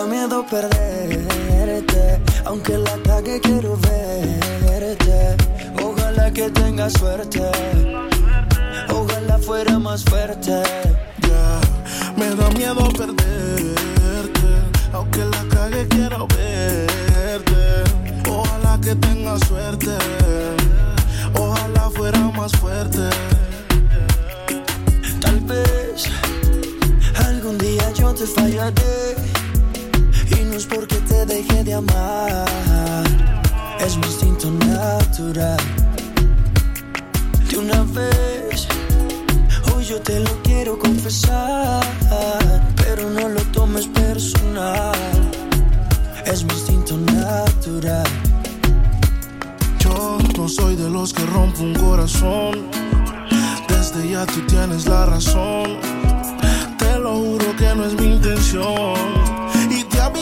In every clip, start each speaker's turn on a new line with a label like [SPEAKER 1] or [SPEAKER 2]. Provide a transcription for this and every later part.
[SPEAKER 1] Da miedo perderte, aunque la cague quiero verte. Ojalá que tenga suerte, ojalá fuera más fuerte.
[SPEAKER 2] Me da miedo perderte, aunque la cague quiero verte. Ojalá que tenga suerte, ojalá fuera más fuerte.
[SPEAKER 1] Tal vez algún día yo te fallaré y no es porque te dejé de amar, es mi instinto natural. De una vez, hoy yo te lo quiero confesar, pero no lo tomes personal, es mi instinto natural.
[SPEAKER 2] Yo no soy de los que rompo un corazón. Desde ya tú tienes la razón. Te lo juro que no es mi intención.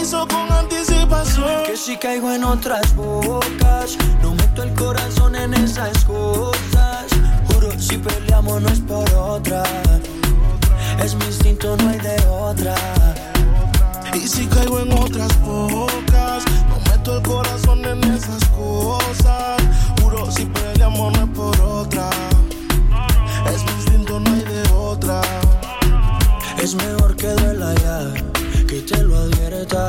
[SPEAKER 2] Aviso con anticipación.
[SPEAKER 1] Que si caigo en otras bocas, no meto el corazón en esas cosas. Juro, si peleamos no es por otra. Es mi instinto, no hay de otra.
[SPEAKER 2] Y si caigo en otras bocas, no meto el corazón en esas cosas. Juro, si peleamos no es por otra. Es mi instinto, no hay de otra.
[SPEAKER 1] Es mejor que duela ya, que te lo advierta.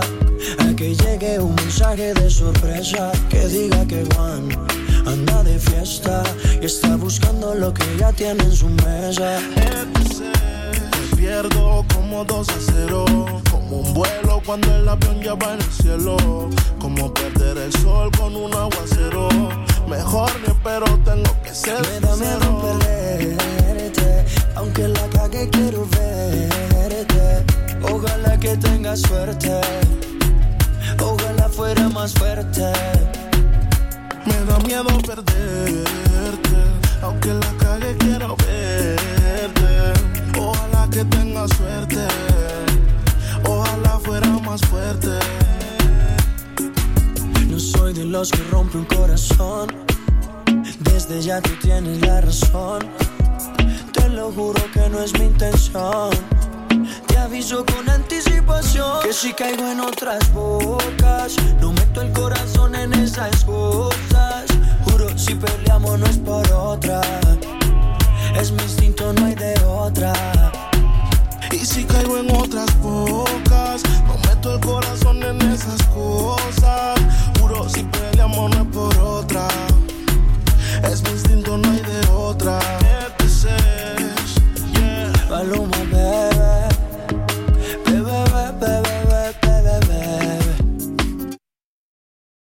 [SPEAKER 1] A que llegue un mensaje de sorpresa que diga que Juan anda de fiesta y está buscando lo que ya tiene en su mesa.
[SPEAKER 2] Me pierdo como dos a cero. Como un vuelo cuando el avión ya va en el cielo. Como perder el sol con un aguacero. Mejor ni espero, tengo que ser
[SPEAKER 1] Me da miedo perderte, aunque la cague quiero verte. Ojalá que tengas suerte, ojalá fuera más fuerte.
[SPEAKER 2] Me da miedo perderte, aunque la cague quiero verte. Ojalá que tenga suerte, ojalá fuera más fuerte.
[SPEAKER 1] No soy de los que rompe un corazón. Desde ya tú tienes la razón. Te lo juro que no es mi intención. Con anticipación que si caigo en otras bocas, no meto el corazón en esas cosas. Juro, si peleamos no es por otra. Es mi instinto, no hay de otra.
[SPEAKER 2] Y si caigo en otras bocas, no meto el corazón en esas cosas. Juro, si peleamos no es por otra. Es mi instinto, no